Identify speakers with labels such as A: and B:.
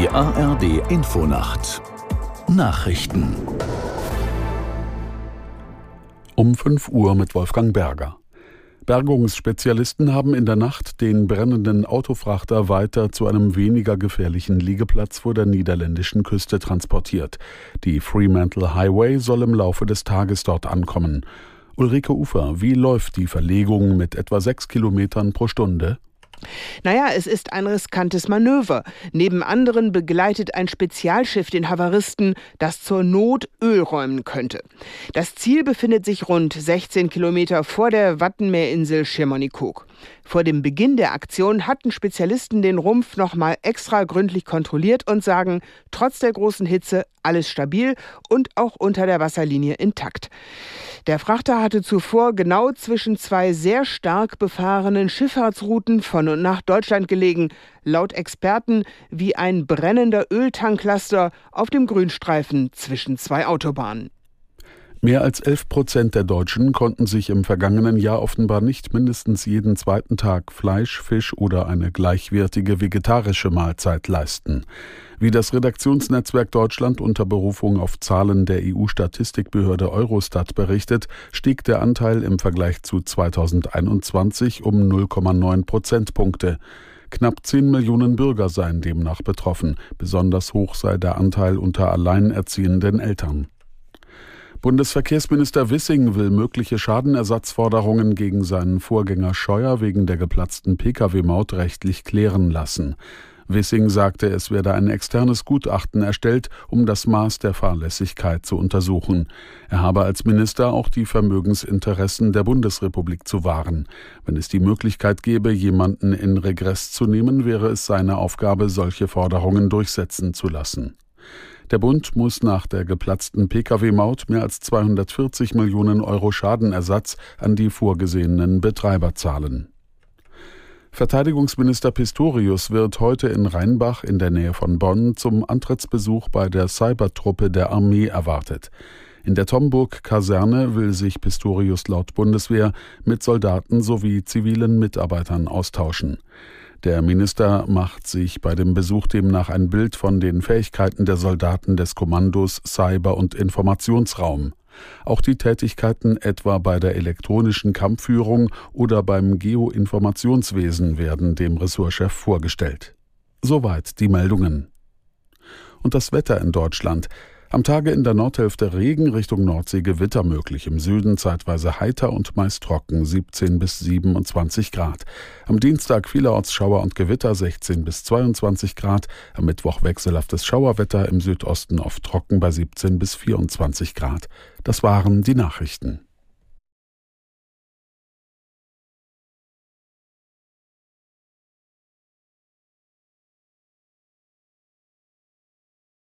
A: Die ARD Infonacht Nachrichten
B: um 5 Uhr mit Wolfgang Berger. Bergungsspezialisten haben in der Nacht den brennenden Autofrachter weiter zu einem weniger gefährlichen Liegeplatz vor der niederländischen Küste transportiert. Die Fremantle Highway soll im Laufe des Tages dort ankommen. Ulrike Ufer, wie läuft die Verlegung mit etwa sechs Kilometern pro Stunde?
C: Naja, es ist ein riskantes Manöver. Neben anderen begleitet ein Spezialschiff den Havaristen, das zur Not Öl räumen könnte. Das Ziel befindet sich rund 16 Kilometer vor der Wattenmeerinsel Schirmonikok. Vor dem Beginn der Aktion hatten Spezialisten den Rumpf nochmal extra gründlich kontrolliert und sagen, trotz der großen Hitze alles stabil und auch unter der Wasserlinie intakt. Der Frachter hatte zuvor genau zwischen zwei sehr stark befahrenen Schifffahrtsrouten von und nach Deutschland gelegen, laut Experten wie ein brennender Öltanklaster auf dem Grünstreifen zwischen zwei Autobahnen.
B: Mehr als 11 Prozent der Deutschen konnten sich im vergangenen Jahr offenbar nicht mindestens jeden zweiten Tag Fleisch, Fisch oder eine gleichwertige vegetarische Mahlzeit leisten. Wie das Redaktionsnetzwerk Deutschland unter Berufung auf Zahlen der EU-Statistikbehörde Eurostat berichtet, stieg der Anteil im Vergleich zu 2021 um 0,9 Prozentpunkte. Knapp 10 Millionen Bürger seien demnach betroffen. Besonders hoch sei der Anteil unter alleinerziehenden Eltern. Bundesverkehrsminister Wissing will mögliche Schadenersatzforderungen gegen seinen Vorgänger Scheuer wegen der geplatzten Pkw-Maut rechtlich klären lassen. Wissing sagte, es werde ein externes Gutachten erstellt, um das Maß der Fahrlässigkeit zu untersuchen. Er habe als Minister auch die Vermögensinteressen der Bundesrepublik zu wahren. Wenn es die Möglichkeit gäbe, jemanden in Regress zu nehmen, wäre es seine Aufgabe, solche Forderungen durchsetzen zu lassen. Der Bund muss nach der geplatzten Pkw-Maut mehr als 240 Millionen Euro Schadenersatz an die vorgesehenen Betreiber zahlen. Verteidigungsminister Pistorius wird heute in Rheinbach in der Nähe von Bonn zum Antrittsbesuch bei der Cybertruppe der Armee erwartet. In der Tomburg-Kaserne will sich Pistorius laut Bundeswehr mit Soldaten sowie zivilen Mitarbeitern austauschen. Der Minister macht sich bei dem Besuch demnach ein Bild von den Fähigkeiten der Soldaten des Kommandos Cyber- und Informationsraum. Auch die Tätigkeiten etwa bei der elektronischen Kampfführung oder beim Geoinformationswesen werden dem Ressortchef vorgestellt. Soweit die Meldungen. Und das Wetter in Deutschland. Am Tage in der Nordhälfte Regen Richtung Nordsee Gewitter möglich. Im Süden zeitweise heiter und meist trocken 17 bis 27 Grad. Am Dienstag vielerorts Schauer und Gewitter 16 bis 22 Grad. Am Mittwoch wechselhaftes Schauerwetter im Südosten oft trocken bei 17 bis 24 Grad. Das waren die Nachrichten.